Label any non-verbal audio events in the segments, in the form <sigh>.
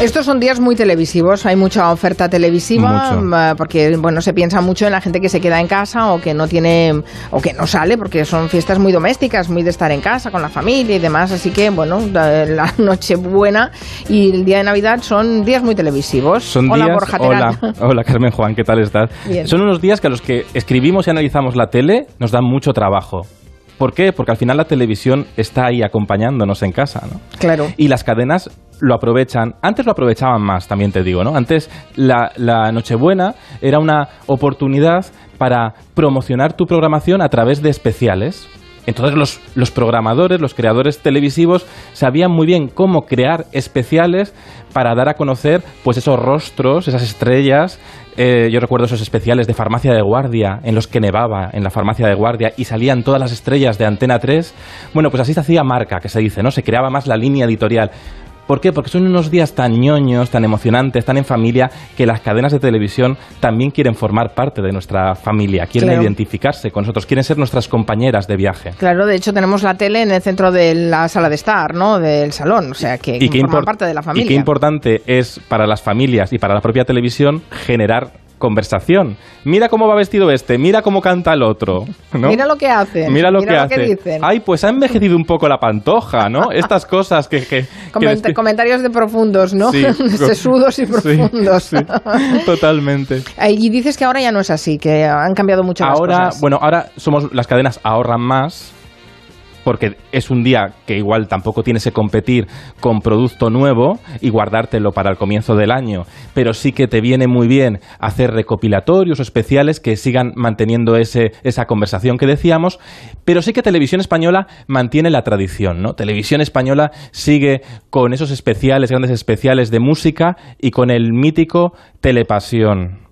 Estos son días muy televisivos, hay mucha oferta televisiva Mucho. mm, porque bueno, se piensa mucho en la gente que se queda en casa o que no tiene o que no sale porque son fiestas muy domésticas, muy de estar en casa con la familia y demás, así que bueno, la <laughs> Nochebuena y el día de Navidad son días muy televisivos. Son Hola días, Borja hola, <laughs> hola Carmen Juan, ¿qué tal estás? Bien. Son unos días que a los que escribimos y analizamos la tele nos dan mucho trabajo. ¿Por qué? Porque al final la televisión está ahí acompañándonos en casa, ¿no? Claro. Y las cadenas lo aprovechan. Antes lo aprovechaban más, también te digo, ¿no? Antes la, la Nochebuena era una oportunidad para promocionar tu programación a través de especiales. Entonces los, los programadores, los creadores televisivos sabían muy bien cómo crear especiales para dar a conocer pues esos rostros, esas estrellas. Eh, yo recuerdo esos especiales de farmacia de guardia en los que nevaba en la farmacia de guardia y salían todas las estrellas de Antena 3. Bueno, pues así se hacía marca, que se dice, ¿no? Se creaba más la línea editorial. ¿Por qué? Porque son unos días tan ñoños, tan emocionantes, tan en familia, que las cadenas de televisión también quieren formar parte de nuestra familia, quieren Claro. identificarse con nosotros, quieren ser nuestras compañeras de viaje. Claro, de hecho tenemos la tele en el centro de la sala de estar, ¿no? Del salón, o sea que qué forma import- parte de la Y familia. qué importante es para las familias y para la propia televisión generar conversación. Mira cómo va vestido este, mira cómo canta el otro. ¿no? Mira lo que hacen. Mira lo que hace. dicen. Ay, pues ha envejecido un poco la pantoja, ¿no? <laughs> Estas cosas que... que, Coment- comentarios de profundos, ¿no? Sí. <laughs> Sesudos y profundos. sí, totalmente. Y dices que ahora ya no es así, que han cambiado mucho las Ahora, cosas. bueno, ahora somos las cadenas ahorran más porque es un día que igual tampoco tienes que competir con producto nuevo y guardártelo para el comienzo del año, pero sí que te viene muy bien hacer recopilatorios o especiales que sigan manteniendo ese, esa conversación que decíamos, pero sí que Televisión Española mantiene la tradición, ¿no? Televisión Española sigue con esos especiales, grandes especiales de música y con el mítico Telepasión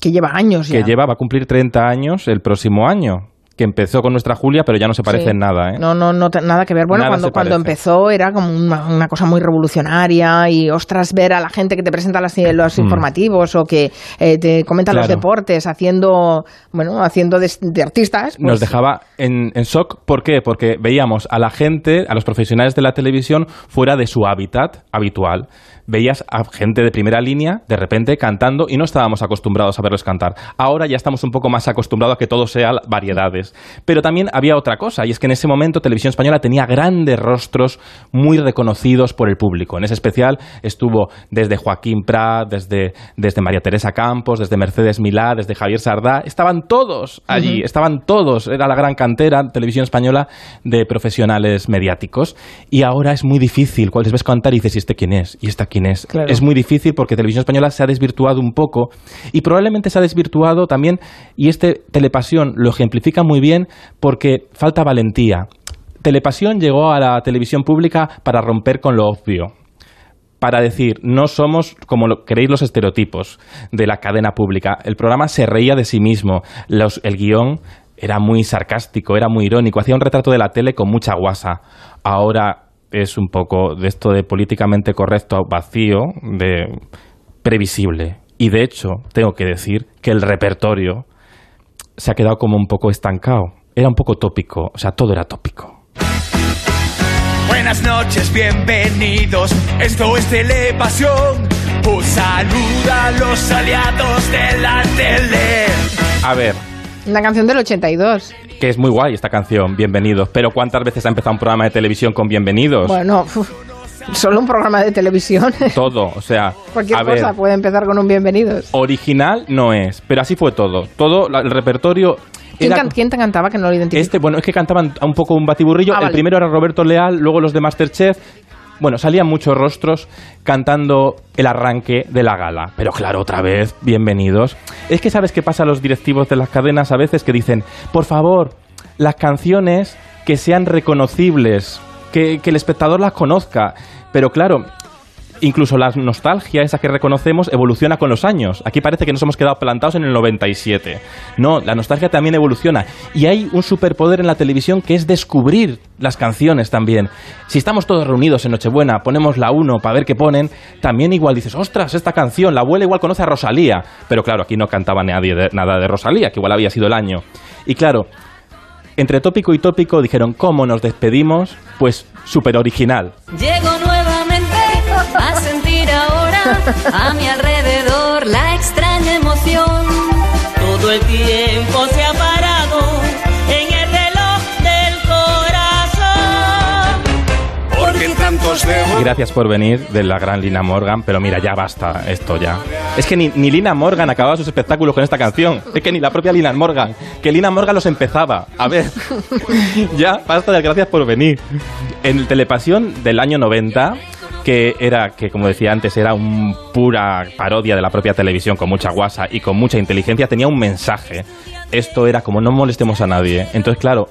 que lleva años ya. que lleva, va a cumplir 30 años el próximo año. Que empezó con nuestra Julia, pero ya no se parece Sí. en nada, ¿eh? No, no, no, nada que ver. Bueno, Nada cuando, cuando empezó era como una, una cosa muy revolucionaria y ostras, ver a la gente que te presenta las- los Mm. informativos o que eh, te comenta los deportes haciendo, bueno, haciendo de, de artistas. pues, Nos dejaba en, en shock. ¿Por qué? Porque veíamos a la gente, a los profesionales de la televisión, fuera de su hábitat habitual. Veías a gente de primera línea, de repente, cantando, y no estábamos acostumbrados a verlos cantar. Ahora ya estamos un poco más acostumbrados a que todo sea variedades. Pero también había otra cosa, y es que en ese momento Televisión Española tenía grandes rostros muy reconocidos por el público. En ese especial estuvo desde Joaquín Prat, desde, desde María Teresa Campos, desde Mercedes Milá, desde Javier Sardá. Estaban todos allí, estaban todos. Era la gran cantera, Televisión Española, de profesionales mediáticos. Y ahora es muy difícil. Cuando les ves cantar y dices, ¿y este quién es? ¿Y esta quién es? Claro. Es muy difícil porque Televisión Española se ha desvirtuado un poco y probablemente se ha desvirtuado también, y este Telepasión lo ejemplifica muy bien porque falta valentía. Telepasión llegó a la televisión pública para romper con lo obvio, para decir, no somos como lo, queréis los estereotipos de la cadena pública. El programa se reía de sí mismo, Los- el guion era muy sarcástico, era muy irónico, hacía un retrato de la tele con mucha guasa. Ahora es un poco de esto de políticamente correcto vacío, de previsible. Y de hecho, tengo que decir que el repertorio se ha quedado como un poco estancado. Era un poco tópico, o sea, todo era tópico. Buenas noches, bienvenidos. Esto es Telepasión. Un saludo a los aliados de la tele. A ver, Una canción del 82. Que es muy guay esta canción, Bienvenidos, pero ¿cuántas veces ha empezado un programa de televisión con Bienvenidos? Bueno, <laughs> solo un programa de televisión. <laughs> Todo, o sea, Cualquier a ver, cosa puede empezar con un bienvenidos. original no es, pero así fue todo. Todo el repertorio ¿Quién, era can- quién te cantaba que no lo identifico? este, bueno, es que cantaban un poco un batiburrillo. Ah, el vale. primero era Roberto Leal, luego los de Masterchef. Bueno, salían muchos rostros cantando el arranque de la gala. Pero claro, otra vez, bienvenidos. Es que sabes qué pasa a los directivos de las cadenas a veces que dicen, por favor, las canciones que sean reconocibles, que, que el espectador las conozca. Pero claro, incluso la nostalgia, esa que reconocemos, evoluciona con los años. Aquí parece que nos hemos quedado plantados en el 97. No, la nostalgia también evoluciona. Y hay un superpoder en la televisión que es descubrir las canciones también. Si estamos todos reunidos en Nochebuena, ponemos la 1 para ver qué ponen, también igual dices, ostras, esta canción, la abuela igual conoce a Rosalía. Pero claro, aquí no cantaba nadie de- nada de Rosalía, que igual había sido el año. Y claro, entre tópico y tópico dijeron, ¿cómo nos despedimos? Pues súper original. A mi alrededor la extraña emoción. Todo el tiempo se ha parado en el reloj del corazón. Porque tantos de Gracias por venir de la gran Lina Morgan, pero mira, ya basta esto ya. Es que ni, ni Lina Morgan acababa sus espectáculos con esta canción. Es que ni la propia Lina Morgan. Que Lina Morgan los empezaba. A ver, <laughs> ya basta de gracias por venir. En el Telepasión del año 90 que era, que como decía antes, era una pura parodia de la propia televisión con mucha guasa y con mucha inteligencia, tenía un mensaje. Esto era como no molestemos a nadie. Entonces, claro,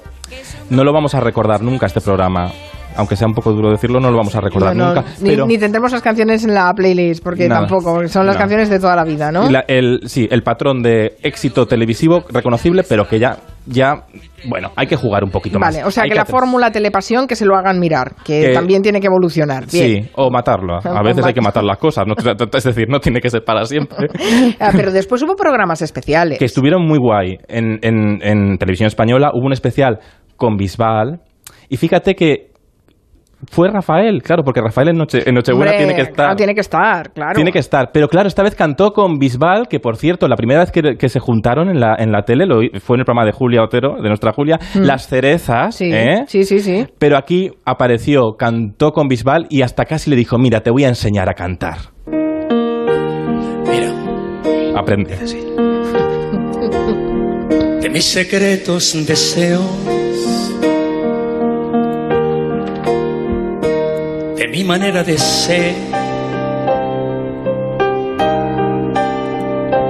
no lo vamos a recordar nunca este programa. Aunque sea un poco duro decirlo, no lo vamos a recordar No, no, nunca. ni, pero ni tendremos las canciones en la playlist, porque Nada. tampoco, porque son las canciones de toda la vida, ¿no? la- el, sí, el patrón de éxito televisivo reconocible, pero que ya, ya, bueno, hay que jugar un poquito más. Vale, o sea Hay que la fórmula telepasión que se lo hagan mirar, que Que- también tiene que evolucionar. Bien. Sí, o matarlo. <laughs> A veces hay que mat- matar las cosas. no- <laughs> es decir, no tiene que ser para siempre. <laughs> Ah, pero después hubo programas especiales. que estuvieron muy guay. En, en- en televisión española hubo un especial con Bisbal. Y fíjate que fue Rafael, claro, porque Rafael en, Noche, en Nochebuena Hombre, tiene que estar. claro, tiene que estar, claro. Tiene que estar. Pero claro, esta vez cantó con Bisbal, que por cierto, la primera vez que, que se juntaron en la, en la tele, lo, fue en el programa de Julia Otero, de nuestra Julia, Las Cerezas. Mm. Sí, ¿eh? sí, sí, sí. Pero aquí apareció, cantó con Bisbal y hasta casi le dijo, mira, te voy a enseñar a cantar. Mira, Aprende. de mis secretos deseos, mi manera de ser,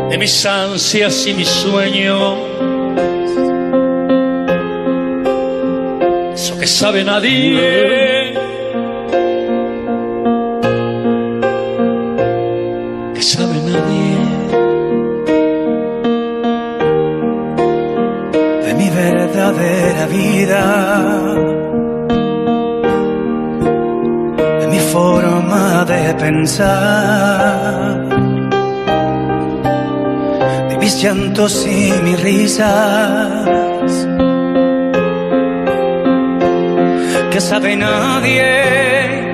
de mis ansias y mis sueños, eso que sabe nadie. Que sabe nadie. de mi verdadera vida, pensar, de mis llantos y mis risas, que sabe nadie,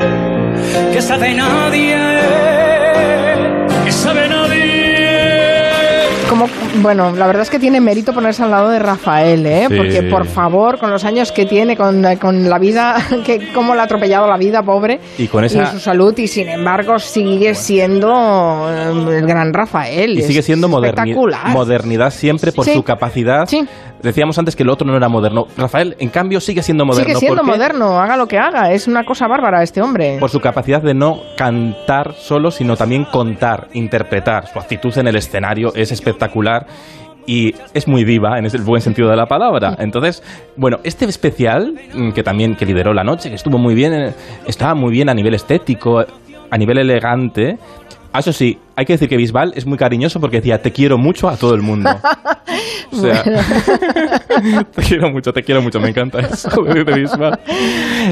que sabe nadie, que sabe nadie. Bueno, la verdad es que tiene mérito ponerse al lado de Rafael, ¿eh? Sí. Porque, por favor, con los años que tiene, con, con la vida, <laughs> que cómo le ha atropellado la vida, pobre, Y con esa- su salud, y sin embargo sigue siendo eh, el gran Rafael. Y sigue siendo moderni- espectacular. modernidad siempre por Sí. su capacidad. Sí. Decíamos antes que el otro no era moderno. Rafael, en cambio, sigue siendo moderno. Sigue siendo moderno, haga lo que haga. Es una cosa bárbara este hombre. Por su capacidad de no cantar solo, sino también contar, interpretar. Su actitud en el escenario es espectacular y es muy viva en el buen sentido de la palabra. <laughs> Entonces, bueno, este especial mm, que también que lideró la noche, que estuvo muy bien, eh, estaba muy bien a nivel estético, a nivel elegante. Ah, Eso sí, hay que decir que Bisbal es muy cariñoso porque decía te quiero mucho a todo el mundo. <laughs> O sea, <laughs> te quiero mucho, te quiero mucho, me encanta eso de Bisbal.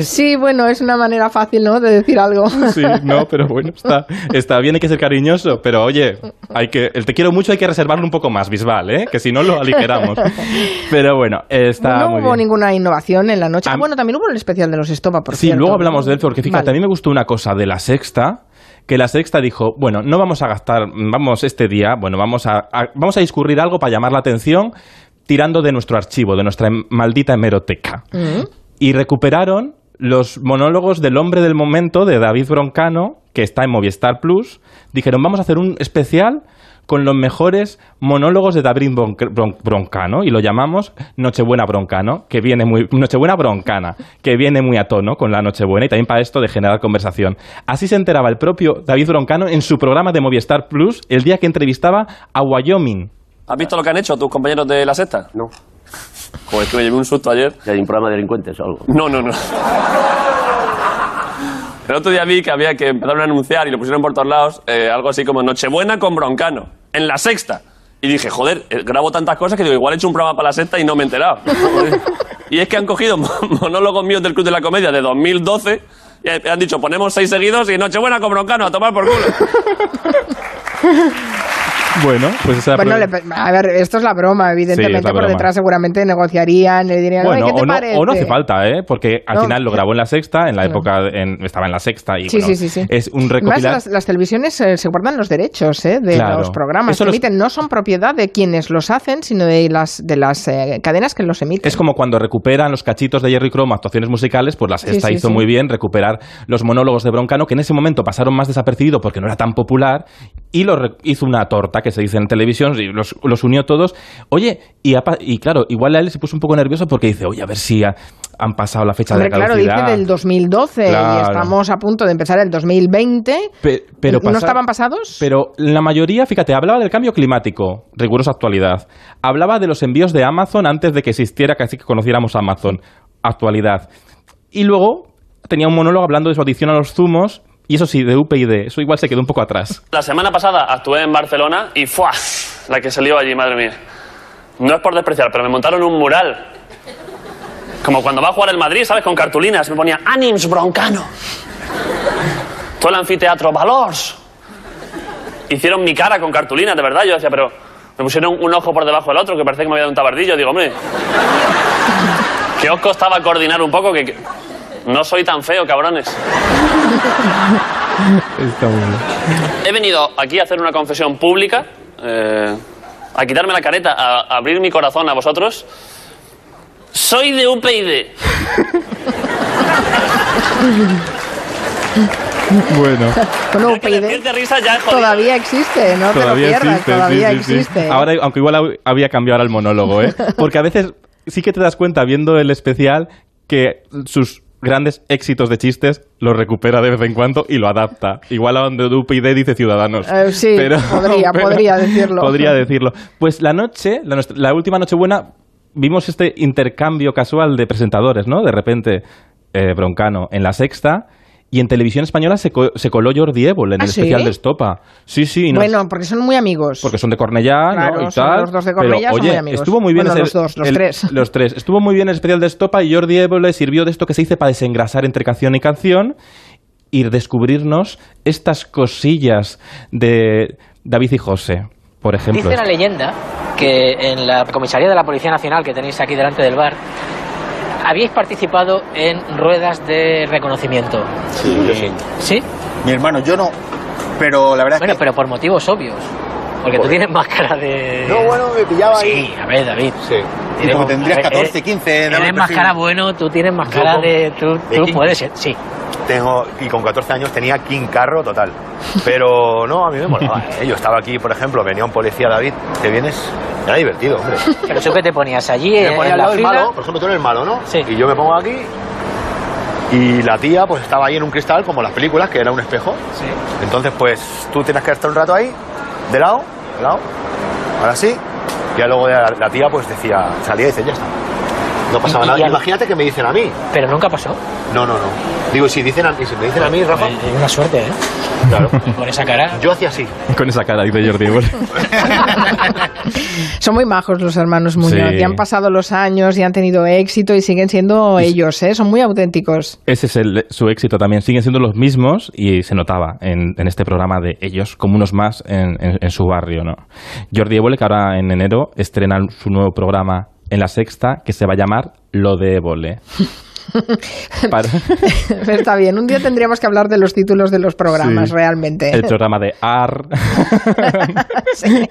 Sí, bueno, es una manera fácil, ¿no? De decir algo. Sí, no, pero bueno, está, está bien, hay que ser cariñoso, pero oye, hay que, el te quiero mucho hay que reservarlo un poco más, Bisbal, ¿eh? Que si no lo aligeramos. Pero bueno, está no muy hubo bien. ninguna innovación en la noche. Ah, bueno, también hubo el especial de los Estopa, por Sí, cierto. luego hablamos de él, porque fíjate, Vale. a mí me gustó una cosa de la sexta, que la sexta dijo, bueno, no vamos a gastar, vamos este día, bueno, vamos a, a- vamos a discurrir algo para llamar la atención tirando de nuestro archivo, de nuestra maldita hemeroteca. Mm. Y recuperaron los monólogos del hombre del momento de David Broncano, que está en Movistar Plus. Dijeron, vamos a hacer un especial con los mejores monólogos de David Bron- Bron- Broncano y lo llamamos Nochebuena Broncano, que viene muy Nochebuena Broncana, que viene muy a tono con la Nochebuena y también para esto de generar conversación. Así se enteraba el propio David Broncano en su programa de Movistar Plus el día que entrevistaba a Wyoming. ¿Has visto lo que han hecho tus compañeros de la sexta? No, Joder, que me llevé un susto ayer. que hay un programa de delincuentes o algo. No, no, no. El otro día vi que había que empezaron a anunciar y lo pusieron por todos lados, eh, algo así como Nochebuena con Broncano, en la sexta. Y dije, joder, eh, grabo tantas cosas que digo, igual he hecho un programa para la sexta y no me he enterado. <laughs> y es que han cogido mo- <laughs> monólogos míos del Club de la Comedia de 2012 y han dicho, ponemos seis seguidos y Nochebuena con Broncano, a tomar por culo. <laughs> Bueno, pues esa Bueno, le- a ver, esto es la broma, evidentemente. Sí, es la por broma. detrás seguramente negociarían, le dirían, Bueno, "Oye, ¿qué te o, no, parece? o no hace falta, ¿eh? Porque al No. final lo grabó en la sexta, en la época en- estaba en la sexta y Sí, bueno, sí, sí, sí. es un recopilar. las, las televisiones eh, se guardan los derechos eh, de Claro. los programas Eso que los- emiten. No son propiedad de quienes los hacen, sino de las, de las eh, cadenas que los emiten. Es como cuando recuperan los cachitos de Jerry Cromo, actuaciones musicales, pues la sexta hizo muy bien recuperar los monólogos de Broncano, que en ese momento pasaron más desapercibidos porque no era tan popular, y lo hizo una torta, que se dice en televisión, y los, los unió todos. Oye, y, y claro, igual a él se puso un poco nervioso porque dice, oye, a ver si ha- han pasado la fecha Hombre, de claro, caducidad. dice del 2012 y Claro. estamos a punto de empezar el 2020. Pe- pero ¿No estaban pasados? Pero la mayoría, fíjate, hablaba del cambio climático, rigurosa actualidad. Hablaba de los envíos de Amazon antes de que existiera, casi que conociéramos Amazon, actualidad. Y luego tenía un monólogo hablando de su adicción a los zumos, y eso sí, de UPyD. Eso igual se quedó un poco atrás. La semana pasada actué en Barcelona y ¡fua! La que se lió allí, madre mía. No es por despreciar, pero me montaron un mural. Como cuando va a jugar el Madrid, ¿sabes? Con cartulinas. Me ponía Anims Broncano. Todo el anfiteatro Valors. Hicieron mi cara con cartulinas, de verdad. Yo decía, pero me pusieron un ojo por debajo del otro que parecía que me había dado un tabardillo. Digo, hombre, ¿qué os costaba coordinar un poco? Que, que- no soy tan feo, cabrones. Está bien. He venido aquí a hacer una confesión pública, eh, a quitarme la careta, a, abrir mi corazón a vosotros. Soy de UPyD. Bueno, Bueno, Ya que UPyD decir de risa ya es jodido. todavía existe, no te lo todavía pierdas, existe. todavía sí, sí, sí. existe. Ahora, aunque igual hab- había cambiado ahora el monólogo, ¿eh? <laughs> Porque a veces sí que te das cuenta viendo el especial que sus grandes éxitos de chistes los recupera de vez en cuando y lo adapta. Igual a donde UPyD dice Ciudadanos. Eh, sí, podría, <laughs> podría decirlo. Podría decirlo. Pues la noche, la, nuestra- la última Nochebuena, vimos este intercambio casual de presentadores, ¿no? De repente, eh, Broncano en la sexta. Y en televisión española se, co- se coló Jordi Évole en ¿Ah, el sí? especial de Estopa. Sí, sí. y nos- Bueno, porque son muy amigos. porque son de Cornellá, Claro, ¿no? Y son tal. los dos de Cornellá, son oye, muy amigos. estuvo muy bien Bueno, ese- los dos, los el- tres. <laughs> Los tres. Estuvo muy bien el especial de Estopa y Jordi Évole sirvió de esto que se dice para desengrasar entre canción y canción y descubrirnos estas cosillas de David y José, por ejemplo. Dice la leyenda que en la comisaría de la Policía Nacional que tenéis aquí delante del bar habíais participado en ruedas de reconocimiento. Sí, yo sí. ¿Sí? Mi hermano, yo no. Pero la verdad Bueno, es que. pero por motivos obvios. Porque tú tienes más cara de... No, bueno, me pillaba Sí, ahí. a ver, David. Sí. Y Tienes- como tendrías a ver, 14, eres- 15, dame Tienes más cara bueno, tú tienes más cara con- de... Tú, de tú 15. puedes ser, sí. Tengo, y con 14 años tenía King Carro total. Pero no, a mí me molaba. ¿eh? Yo estaba aquí, por ejemplo, venía un policía, David, ¿te vienes? Era divertido, hombre. Pero tú que te ponías allí Me en, ponía en al la lado del malo, por ejemplo, tú eres el malo, ¿no? Sí. Y yo me pongo aquí. Y la tía, pues estaba ahí en un cristal, como las películas, que era un espejo. Sí. Entonces, pues tú tienes que estar un rato ahí, de lado. Ahora sí. Y luego la, la tía, pues decía, salía y dice, ya está. No pasaba Y- y nada. al- Imagínate que me dicen a mí. Pero nunca pasó. No, no, no. Digo, si, dicen a, si me dicen a mí, Rafa, Eh, una suerte, ¿eh? claro. Con esa cara... Yo hacía así. Con esa cara dice Jordi Évole. <laughs> Son muy majos los hermanos Muñoz. Sí. Y han pasado los años y han tenido éxito y siguen siendo ellos, ¿eh? Son muy auténticos. Ese es el- su éxito también. Siguen siendo los mismos y se notaba en, en este programa de ellos como unos más en, en- en su barrio. ¿no? Jordi Évole, que ahora en enero estrena su nuevo programa en la sexta, que se va a llamar Lo de Évole. <laughs> Para- Está bien, un día tendríamos que hablar de los títulos de los programas, Sí. realmente. el programa de AR. <laughs> Sí.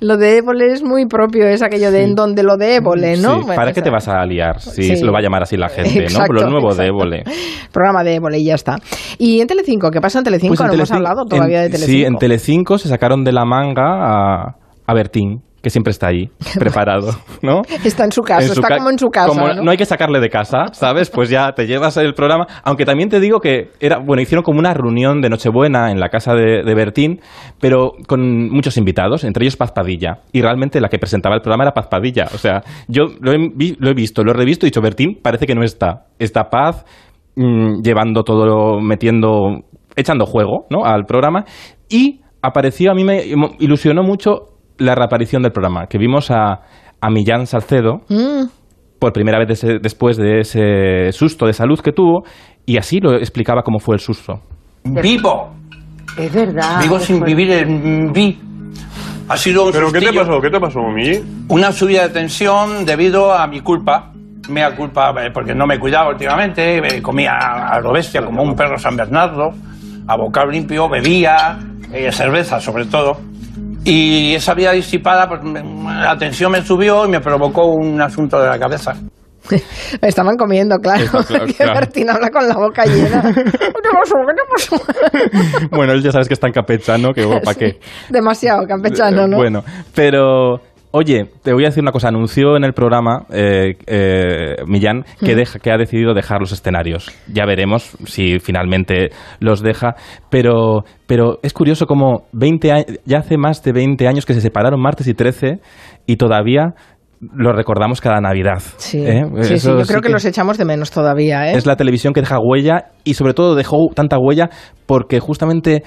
Lo de Évole es muy propio, es aquello de en donde lo de Évole, ¿no? Bueno, ¿Para qué te vas a liar si se lo va a llamar así la gente? Exacto, ¿no? Lo nuevo de. Évole. Programa de Évole y ya está. ¿Y en Telecinco? ¿Qué pasa en Telecinco? Pues en no hemos hablado todavía en- de Telecinco. Sí, en Telecinco se sacaron de la manga a, a Bertín, que siempre está ahí, <laughs> preparado, ¿no? Está en su casa, En su está ca- como en su casa, como ¿no? hay que sacarle de casa, ¿sabes? Pues ya te llevas el programa. Aunque también te digo que era, bueno, hicieron como una reunión de Nochebuena en la casa de, de Bertín, pero con muchos invitados, entre ellos Paz Padilla. Y realmente la que presentaba el programa era Paz Padilla. O sea, yo lo he, vi- lo he visto, lo he revisto y he dicho, Bertín parece que no está. Está Paz mm, llevando todo, metiendo, echando juego, ¿no? Al programa. Y apareció, a mí me ilusionó mucho la reaparición del programa, que vimos a, a Millán Salcedo Mm, por primera vez de ese- después de ese susto de salud que tuvo y así lo explicaba cómo fue el susto. Vivo. Es verdad. Vivo sin vivir en vi. Ha sido un ¿Pero qué te pasó? ¿Qué te pasó, Mimi? una subida de tensión debido a mi culpa. Mea culpa, eh, porque no me cuidaba últimamente, eh, comía a lo bestia como un perro San Bernardo, a bocado limpio, bebía, eh, cerveza sobre todo. Y esa vida disipada, pues me- la tensión me subió y me provocó un asunto de la cabeza. <laughs> Estaban comiendo, claro. Está claro, <laughs> que claro. Martín habla con la boca llena. <laughs> Bueno, él ya sabes que está en campechano, que ¿para Sí, qué? Demasiado campechano, ¿no? Bueno, pero... Oye, te voy a decir una cosa. Anunció en el programa eh, eh, Millán que, Mm. deja, que ha decidido dejar los escenarios. Ya veremos si finalmente los deja. Pero, pero es curioso como 20 a- ya hace más de 20 años que se separaron martes y 13 y todavía lo recordamos cada Navidad. Sí, ¿eh? sí, sí, yo sí creo que, los echamos de menos todavía, ¿eh? es la televisión que deja huella y sobre todo dejó tanta huella porque justamente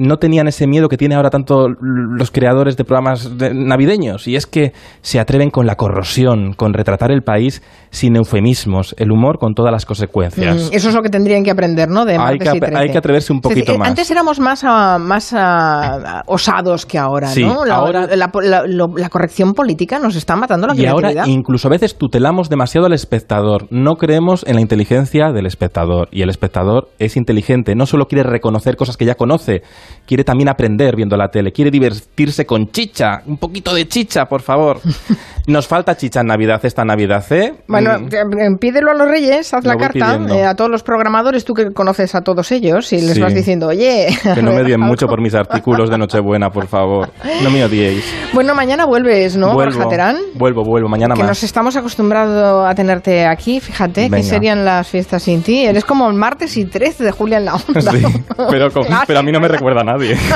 no tenían ese miedo que tiene ahora tanto los creadores de programas de- navideños y es que se atreven con la corrosión, con retratar el país sin eufemismos, el humor con todas las consecuencias. Mm, Eso es lo que tendrían que aprender, ¿no? De Hay que y ap- 13. hay que atreverse un decir, poquito eh, más. Antes éramos más, ah, más ah, osados que ahora, Sí, ¿no? La, ahora- la, la- corrección política nos está matando la Y ahora creatividad. incluso a veces tutelamos demasiado al espectador. No creemos en la inteligencia del espectador. Y el espectador es inteligente. No solo quiere reconocer cosas que ya conoce, quiere también aprender viendo la tele. Quiere divertirse con chicha. Un poquito de chicha, por favor. <laughs> Nos falta chicha en Navidad esta Navidad, ¿eh? Bueno, Mm. eh, pídelo a los reyes, haz Lo la carta eh, a todos los programadores, tú que conoces a todos ellos, y les Sí. vas diciendo, oye... <laughs> Que no me odien mucho por mis artículos de Nochebuena, por favor. No me odiéis. Bueno, mañana vuelves, ¿no, vuelvo, Borja Terán? vuelvo, vuelvo. Mañana Que más. nos estamos acostumbrados a tenerte aquí, fíjate, Venga. que serían las fiestas sin ti. Eres como el martes y 13 de julio en la <laughs> onda. Sí, pero, con- pero a mí no me recuerda a nadie. <laughs>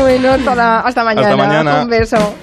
Bueno, hasta mañana. mañana. Un beso.